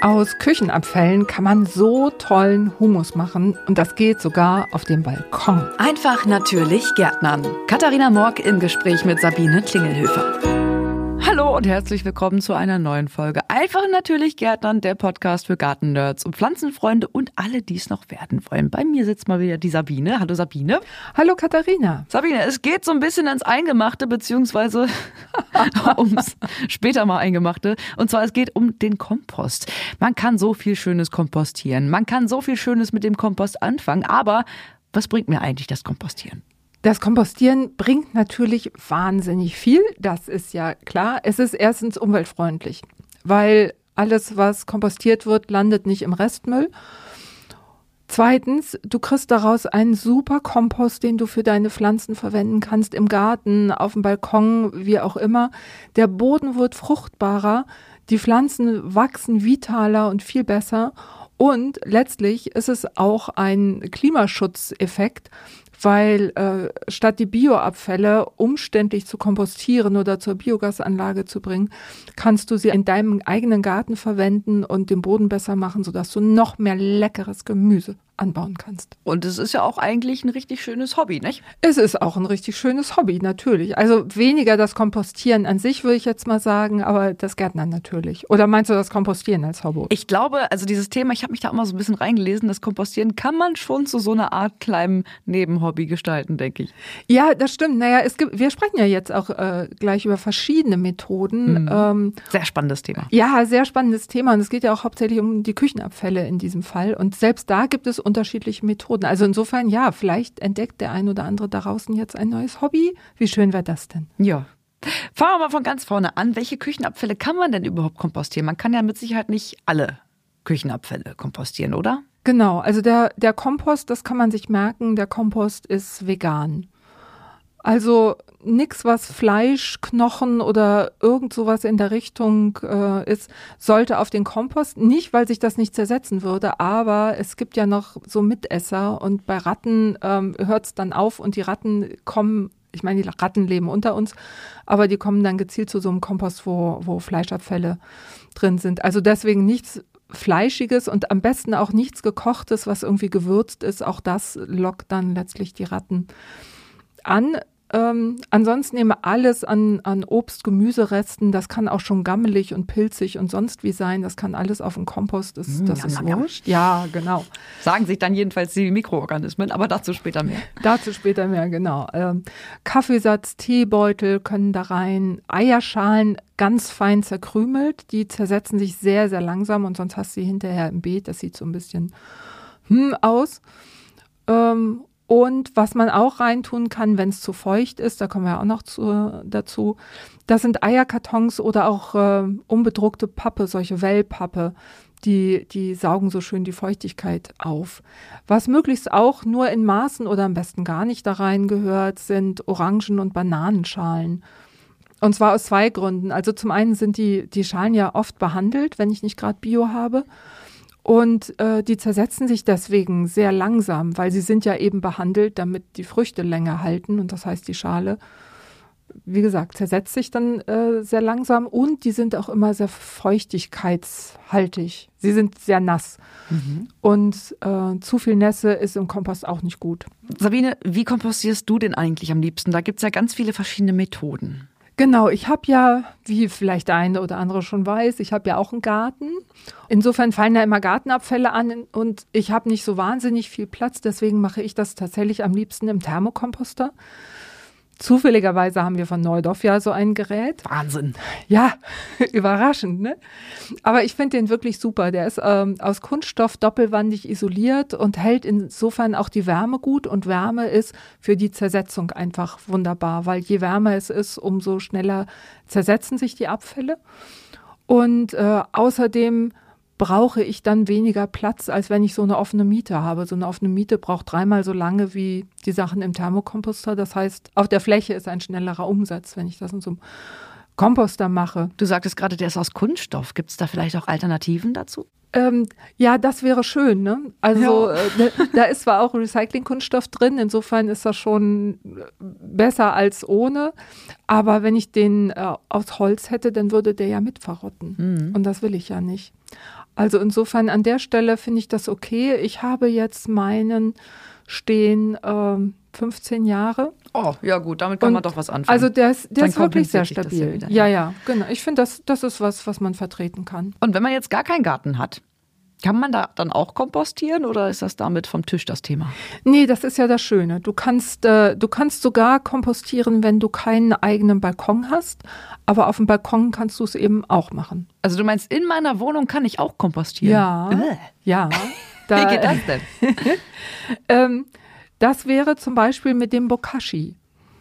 Aus Küchenabfällen kann man so tollen Humus machen und das geht sogar auf dem Balkon. Einfach natürlich Gärtnern. Katharina Morg im Gespräch mit Sabine Klingelhöfer. Hallo und herzlich willkommen zu einer neuen Folge. Einfach natürlich Gärtnern, der Podcast für Gartennerds und Pflanzenfreunde und alle, die es noch werden wollen. Bei mir sitzt mal wieder die Sabine. Hallo Sabine. Hallo Katharina. Sabine, es geht so ein bisschen ins Eingemachte, beziehungsweise ums später mal Eingemachte. Und zwar es geht um den Kompost. Man kann so viel Schönes kompostieren. Man kann so viel Schönes mit dem Kompost anfangen. Aber was bringt mir eigentlich das Kompostieren? Das Kompostieren bringt natürlich wahnsinnig viel, das ist ja klar. Es ist erstens umweltfreundlich, weil alles, was kompostiert wird, landet nicht im Restmüll. Zweitens, du kriegst daraus einen super Kompost, den du für deine Pflanzen verwenden kannst, im Garten, auf dem Balkon, wie auch immer. Der Boden wird fruchtbarer, die Pflanzen wachsen vitaler und viel besser. Und letztlich ist es auch ein Klimaschutzeffekt, weil äh, statt die Bioabfälle umständlich zu kompostieren oder zur Biogasanlage zu bringen, kannst du sie in deinem eigenen Garten verwenden und den Boden besser machen, sodass du noch mehr leckeres Gemüse anbauen kannst. Und es ist ja auch eigentlich ein richtig schönes Hobby, nicht? Es ist auch ein richtig schönes Hobby, natürlich. Also weniger das Kompostieren an sich, würde ich jetzt mal sagen, aber das Gärtnern natürlich. Oder meinst du das Kompostieren als Hobby? Ich glaube, also dieses Thema, ich habe mich da immer so ein bisschen reingelesen, das Kompostieren kann man schon zu so einer Art kleinem Nebenhobby gestalten, denke ich. Ja, das stimmt. Naja, es gibt, wir sprechen ja jetzt auch äh, gleich über verschiedene Methoden. Mhm. Ähm, sehr spannendes Thema. Ja, sehr spannendes Thema. Und es geht ja auch hauptsächlich um die Küchenabfälle in diesem Fall. Und selbst da gibt es unterschiedliche Methoden. Also insofern, ja, vielleicht entdeckt der ein oder andere da draußen jetzt ein neues Hobby. Wie schön wäre das denn? Ja. Fangen wir mal von ganz vorne an. Welche Küchenabfälle kann man denn überhaupt kompostieren? Man kann ja mit Sicherheit nicht alle Küchenabfälle kompostieren, oder? Genau, also der, der Kompost, das kann man sich merken, der Kompost ist vegan. Also nichts, was Fleisch, Knochen oder irgend sowas in der Richtung äh, ist, sollte auf den Kompost. Nicht, weil sich das nicht zersetzen würde, aber es gibt ja noch so Mitesser und bei Ratten ähm, hört es dann auf und die Ratten kommen, ich meine, die Ratten leben unter uns, aber die kommen dann gezielt zu so einem Kompost, wo, wo Fleischabfälle drin sind. Also deswegen nichts Fleischiges und am besten auch nichts Gekochtes, was irgendwie gewürzt ist. Auch das lockt dann letztlich die Ratten an. Ähm, ansonsten nehme alles an, an Obst, Gemüseresten. Das kann auch schon gammelig und pilzig und sonst wie sein. Das kann alles auf dem Kompost. Das, Mm, das ja, ist ja. wurscht. Ja, genau. Sagen sich dann jedenfalls die Mikroorganismen, aber dazu später mehr. Dazu später mehr, genau. Ähm, Kaffeesatz, Teebeutel können da rein. Eierschalen ganz fein zerkrümelt. Die zersetzen sich sehr, sehr langsam und sonst hast du sie hinterher im Beet. Das sieht so ein bisschen hm aus. Ähm, und was man auch reintun kann, wenn es zu feucht ist, da kommen wir ja auch noch zu, dazu, das sind Eierkartons oder auch äh, unbedruckte Pappe, solche Wellpappe, die, die saugen so schön die Feuchtigkeit auf. Was möglichst auch nur in Maßen oder am besten gar nicht da rein gehört, sind Orangen- und Bananenschalen. Und zwar aus zwei Gründen. Also zum einen sind die, die Schalen ja oft behandelt, wenn ich nicht gerade Bio habe. Und äh, die zersetzen sich deswegen sehr langsam, weil sie sind ja eben behandelt, damit die Früchte länger halten. Und das heißt, die Schale, wie gesagt, zersetzt sich dann äh, sehr langsam und die sind auch immer sehr feuchtigkeitshaltig. Sie sind sehr nass. Und äh, zu viel Nässe ist im Kompost auch nicht gut. Sabine, wie kompostierst du denn eigentlich am liebsten? Da gibt es ja ganz viele verschiedene Methoden. Genau, ich habe ja, wie vielleicht eine oder andere schon weiß, ich habe ja auch einen Garten. Insofern fallen da immer Gartenabfälle an und ich habe nicht so wahnsinnig viel Platz, deswegen mache ich das tatsächlich am liebsten im Thermokomposter. Zufälligerweise haben wir von Neudorf ja so ein Gerät. Wahnsinn. Ja, überraschend, ne? Aber ich finde den wirklich super. Der ist ähm, aus Kunststoff doppelwandig isoliert und hält insofern auch die Wärme gut. Und Wärme ist für die Zersetzung einfach wunderbar, weil je wärmer es ist, umso schneller zersetzen sich die Abfälle. Und äh, außerdem brauche ich dann weniger Platz, als wenn ich so eine offene Miete habe. So eine offene Miete braucht dreimal so lange wie die Sachen im Thermokomposter. Das heißt, auf der Fläche ist ein schnellerer Umsatz, wenn ich das in so einem Komposter mache. Du sagtest gerade, der ist aus Kunststoff. Gibt es da vielleicht auch Alternativen dazu? Ähm, ja, das wäre schön. Ne? Also Ja. äh, da- ist zwar auch Recyclingkunststoff drin, insofern ist das schon besser als ohne. Aber wenn ich den äh, aus Holz hätte, dann würde der ja mit verrotten. Und das will ich ja nicht. Also insofern an der Stelle finde ich das okay. Ich habe jetzt meinen stehen ähm, 15 Jahre. Oh, ja gut, damit kann Und man doch was anfangen. Also der ist, der Dann ist wirklich sehr ja stabil. wieder, ja, ja, genau. Ich finde, das, das ist was, was man vertreten kann. Und wenn man jetzt gar keinen Garten hat, kann man da dann auch kompostieren oder ist das damit vom Tisch das Thema? Nee, das ist ja das Schöne. Du kannst, äh, du kannst sogar kompostieren, wenn du keinen eigenen Balkon hast. Aber auf dem Balkon kannst du es eben auch machen. Also du meinst, in meiner Wohnung kann ich auch kompostieren? Ja. Äh. Ja. Wie geht das denn? Ähm, das wäre zum Beispiel mit dem Bokashi.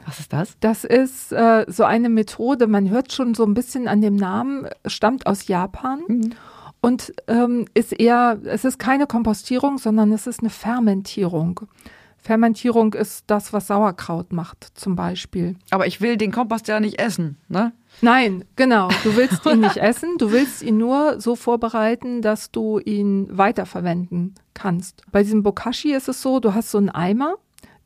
Was ist das? Das ist äh, so eine Methode, man hört schon so ein bisschen an dem Namen, stammt aus Japan Mhm. Und ähm, ist eher, es ist keine Kompostierung, sondern es ist eine Fermentierung. Fermentierung ist das, was Sauerkraut macht, zum Beispiel. Aber ich will den Kompost ja nicht essen, ne? Nein, genau. Du willst ihn nicht essen, du willst ihn nur so vorbereiten, dass du ihn weiterverwenden kannst. Bei diesem Bokashi ist es so, du hast so einen Eimer,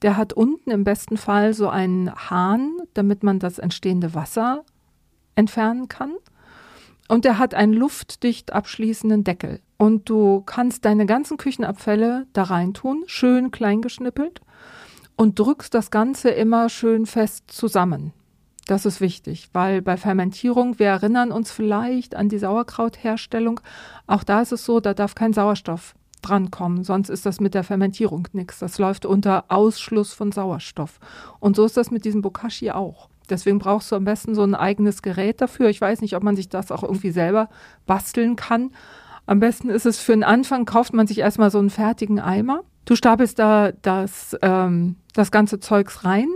der hat unten im besten Fall so einen Hahn, damit man das entstehende Wasser entfernen kann. Und der hat einen luftdicht abschließenden Deckel. Und du kannst deine ganzen Küchenabfälle da reintun, schön klein geschnippelt, und drückst das Ganze immer schön fest zusammen. Das ist wichtig, weil bei Fermentierung, wir erinnern uns vielleicht an die Sauerkrautherstellung, auch da ist es so, da darf kein Sauerstoff drankommen, sonst ist das mit der Fermentierung nichts. Das läuft unter Ausschluss von Sauerstoff. Und so ist das mit diesem Bokashi auch. Deswegen brauchst du am besten so ein eigenes Gerät dafür. Ich weiß nicht, ob man sich das auch irgendwie selber basteln kann. Am besten ist es für den Anfang, kauft man sich erstmal so einen fertigen Eimer. Du stapelst da das, ähm, das ganze Zeugs rein,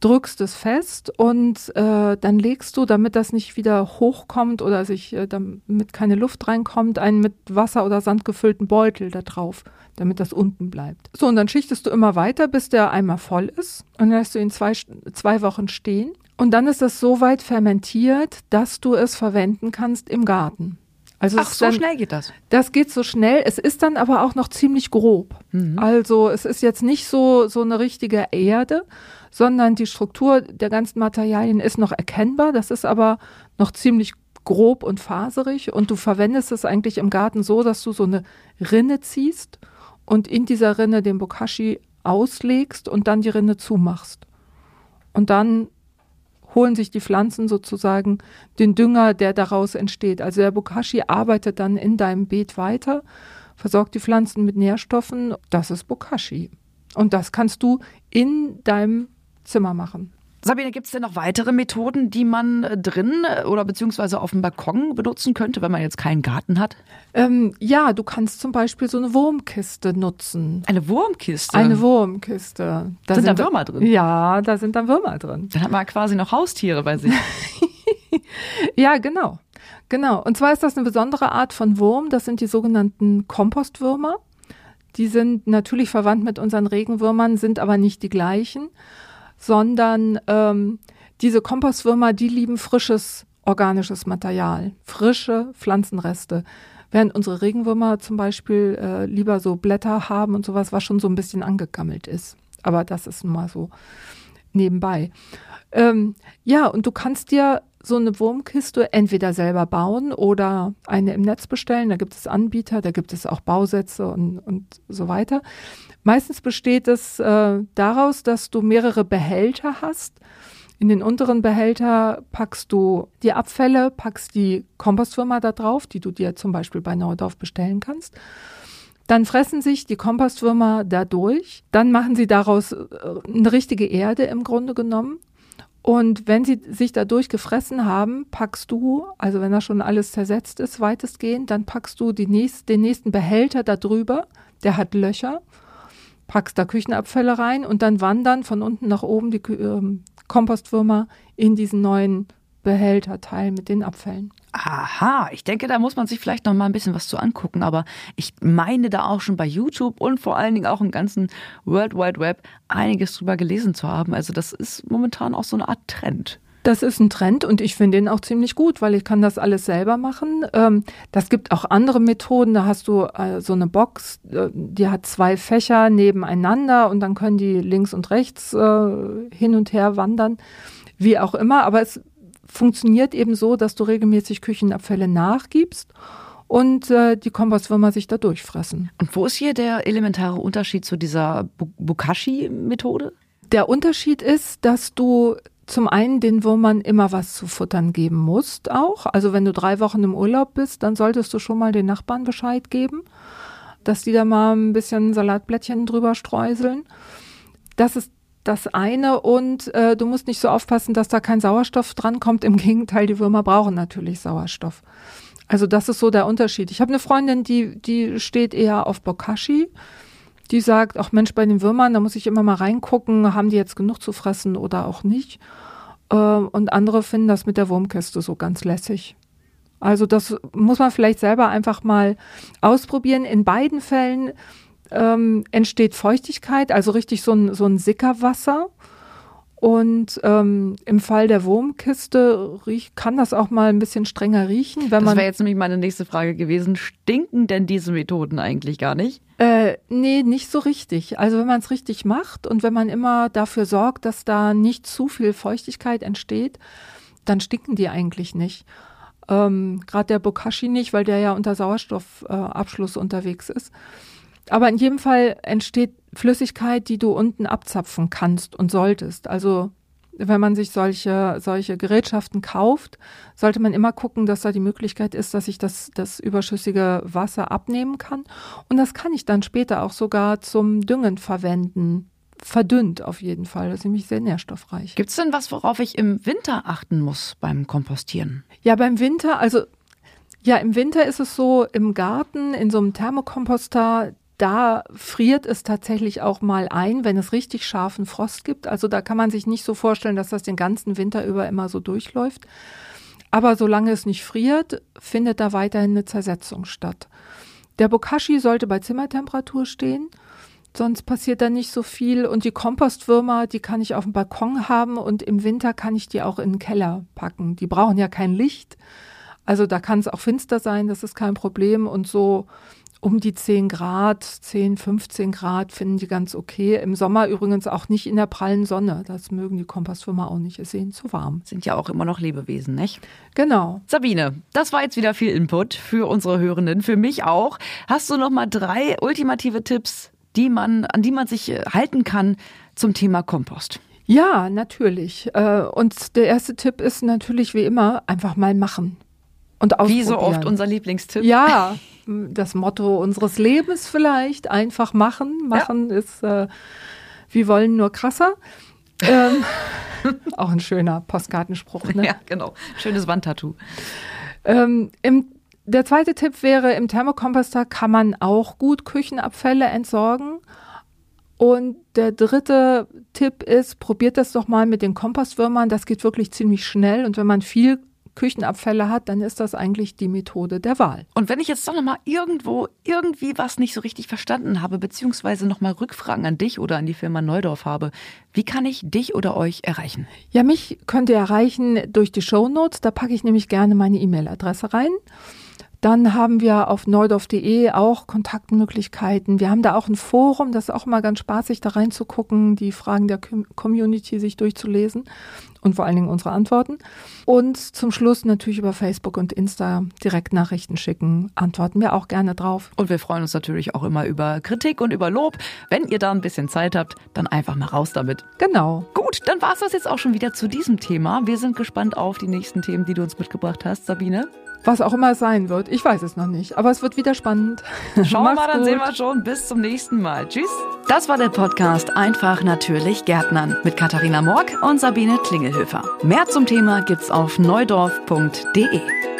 drückst es fest und äh, dann legst du, damit das nicht wieder hochkommt oder sich, äh, damit keine Luft reinkommt, einen mit Wasser oder Sand gefüllten Beutel da drauf, damit das unten bleibt. So, und dann schichtest du immer weiter, bis der Eimer voll ist und dann lässt du ihn zwei, zwei Wochen stehen. Und dann ist das so weit fermentiert, dass du es verwenden kannst im Garten. Also Ach, so dann, schnell geht das. das geht so schnell. Es ist dann aber auch noch ziemlich grob. Also es ist jetzt nicht so, so eine richtige Erde, sondern die Struktur der ganzen Materialien ist noch erkennbar. Das ist aber noch ziemlich grob und faserig. Und du verwendest es eigentlich im Garten so, dass du so eine Rinne ziehst und in dieser Rinne den Bokashi auslegst und dann die Rinne zumachst. Und dann holen sich die Pflanzen sozusagen den Dünger, der daraus entsteht. Also der Bokashi arbeitet dann in deinem Beet weiter, versorgt die Pflanzen mit Nährstoffen. Das ist Bokashi. Und das kannst du in deinem Zimmer machen. Sabine, gibt es denn noch weitere Methoden, die man äh, drin äh, oder beziehungsweise auf dem Balkon benutzen könnte, wenn man jetzt keinen Garten hat? Ähm, ja, du kannst zum Beispiel so eine Wurmkiste nutzen. Eine Wurmkiste. Eine Wurmkiste. Da Sind da Würmer drin? Ja, da sind da Würmer drin. Dann hat man quasi noch Haustiere bei sich. Ja, genau. Genau. Und zwar ist das eine besondere Art von Wurm. Das sind die sogenannten Kompostwürmer. Die sind natürlich verwandt mit unseren Regenwürmern, sind aber nicht die gleichen, sondern ähm, diese Kompostwürmer, die lieben frisches organisches Material, frische Pflanzenreste. Während unsere Regenwürmer zum Beispiel äh, lieber so Blätter haben und sowas, was schon so ein bisschen angegammelt ist. Aber das ist nun mal so nebenbei. Ähm, ja, und du kannst dir so eine Wurmkiste entweder selber bauen oder eine im Netz bestellen. Da gibt es Anbieter, da gibt es auch Bausätze und, und so weiter. Meistens besteht es äh, daraus, dass du mehrere Behälter hast. In den unteren Behälter packst du die Abfälle, packst die Kompostwürmer da drauf, die du dir zum Beispiel bei Neudorf bestellen kannst. Dann fressen sich die Kompostwürmer da durch. Dann machen sie daraus äh, eine richtige Erde im Grunde genommen. Und wenn sie sich dadurch gefressen haben, packst du, also wenn da schon alles zersetzt ist, weitestgehend, dann packst du nächst, den nächsten Behälter da drüber, der hat Löcher, packst da Küchenabfälle rein und dann wandern von unten nach oben die ähm, Kompostwürmer in diesen neuen Behälterteil mit den Abfällen. Aha, ich denke, da muss man sich vielleicht noch mal ein bisschen was zu angucken, aber ich meine da auch schon bei YouTube und vor allen Dingen auch im ganzen World Wide Web einiges drüber gelesen zu haben. Also das ist momentan auch so eine Art Trend. Das ist ein Trend und ich finde ihn auch ziemlich gut, weil ich kann das alles selber machen. Ähm, das gibt auch andere Methoden. Da hast du äh, so eine Box, äh, die hat zwei Fächer nebeneinander und dann können die links und rechts äh, hin und her wandern, wie auch immer. Aber es funktioniert eben so, dass du regelmäßig Küchenabfälle nachgibst und äh, die Kompostwürmer sich da durchfressen. Und wo ist hier der elementare Unterschied zu dieser Bokashi-Methode? Der Unterschied ist, dass du zum einen den Würmern immer was zu futtern geben musst auch. Also wenn du drei Wochen im Urlaub bist, dann solltest du schon mal den Nachbarn Bescheid geben, dass die da mal ein bisschen Salatblättchen drüber streuseln. Das ist das eine und äh, du musst nicht so aufpassen, dass da kein Sauerstoff drankommt. Im Gegenteil, die Würmer brauchen natürlich Sauerstoff. Also das ist so der Unterschied. Ich habe eine Freundin, die, die steht eher auf Bokashi. Die sagt, ach Mensch, bei den Würmern, da muss ich immer mal reingucken, haben die jetzt genug zu fressen oder auch nicht. Äh, und andere finden das mit der Wurmkiste so ganz lässig. Also das muss man vielleicht selber einfach mal ausprobieren. In beiden Fällen ähm, entsteht Feuchtigkeit, also richtig so ein, so ein Sickerwasser. Und ähm, im Fall der Wurmkiste riech, kann das auch mal ein bisschen strenger riechen. Wenn das wäre jetzt nämlich meine nächste Frage gewesen. Stinken denn diese Methoden eigentlich gar nicht? Äh, nee, nicht so richtig. Also wenn man es richtig macht und wenn man immer dafür sorgt, dass da nicht zu viel Feuchtigkeit entsteht, dann stinken die eigentlich nicht. Ähm, Gerade der Bokashi nicht, weil der ja unter Sauerstoffabschluss äh, unterwegs ist. Aber in jedem Fall entsteht Flüssigkeit, die du unten abzapfen kannst und solltest. Also wenn man sich solche, solche Gerätschaften kauft, sollte man immer gucken, dass da die Möglichkeit ist, dass ich das, das überschüssige Wasser abnehmen kann. Und das kann ich dann später auch sogar zum Düngen verwenden. Verdünnt auf jeden Fall. Das ist nämlich sehr nährstoffreich. Gibt es denn was, worauf ich im Winter achten muss beim Kompostieren? Ja, beim Winter, also ja, im Winter ist es so, im Garten, in so einem Thermokomposter, da friert es tatsächlich auch mal ein, wenn es richtig scharfen Frost gibt. Also da kann man sich nicht so vorstellen, dass das den ganzen Winter über immer so durchläuft. Aber solange es nicht friert, findet da weiterhin eine Zersetzung statt. Der Bokashi sollte bei Zimmertemperatur stehen, sonst passiert da nicht so viel. Und die Kompostwürmer, die kann ich auf dem Balkon haben und im Winter kann ich die auch in den Keller packen. Die brauchen ja kein Licht. Also da kann es auch finster sein, das ist kein Problem. Und so um die 10 Grad, 10, 15 Grad finden die ganz okay. Im Sommer übrigens auch nicht in der prallen Sonne. Das mögen die Kompostwürmer auch nicht. Es ist ihnen zu warm. Sind ja auch immer noch Lebewesen, nicht? Genau. Sabine, das war jetzt wieder viel Input für unsere Hörenden, für mich auch. Hast du noch mal drei ultimative Tipps, die man, an die man sich äh, halten kann zum Thema Kompost? Ja, natürlich. Äh, und der erste Tipp ist natürlich wie immer einfach mal machen. Und ausprobieren. Wie so oft unser Lieblingstipp. Ja, das Motto unseres Lebens vielleicht. Einfach machen. Machen ja. ist, äh, wir wollen nur krasser. ähm, auch ein schöner Postkartenspruch. Ne? Ja, genau. Schönes Wandtattoo. Ähm, im, der zweite Tipp wäre, im Thermokomposter kann man auch gut Küchenabfälle entsorgen. Und der dritte Tipp ist, probiert das doch mal mit den Kompostwürmern. Das geht wirklich ziemlich schnell. Und wenn man viel Küchenabfälle hat, dann ist das eigentlich die Methode der Wahl. Und wenn ich jetzt doch nochmal irgendwo irgendwie was nicht so richtig verstanden habe, beziehungsweise nochmal Rückfragen an dich oder an die Firma Neudorf habe, wie kann ich dich oder euch erreichen? Ja, mich könnt ihr erreichen durch die Show Notes. Da packe ich nämlich gerne meine E-Mail-Adresse rein. Dann haben wir auf neudorf.de auch Kontaktmöglichkeiten. Wir haben da auch ein Forum, das ist auch immer ganz spaßig, da reinzugucken, die Fragen der Community sich durchzulesen und vor allen Dingen unsere Antworten. Und zum Schluss natürlich über Facebook und Insta direkt Nachrichten schicken. Antworten wir auch gerne drauf. Und wir freuen uns natürlich auch immer über Kritik und über Lob. Wenn ihr da ein bisschen Zeit habt, dann einfach mal raus damit. Genau. Gut, dann war es das jetzt auch schon wieder zu diesem Thema. Wir sind gespannt auf die nächsten Themen, die du uns mitgebracht hast, Sabine. Was auch immer es sein wird. Ich weiß es noch nicht. Aber es wird wieder spannend. Schauen wir mal, dann sehen wir schon. Bis zum nächsten Mal. Tschüss. Das war der Podcast Einfach natürlich Gärtnern mit Katharina Morg und Sabine Klingelhöfer. Mehr zum Thema gibt's auf neudorf.de.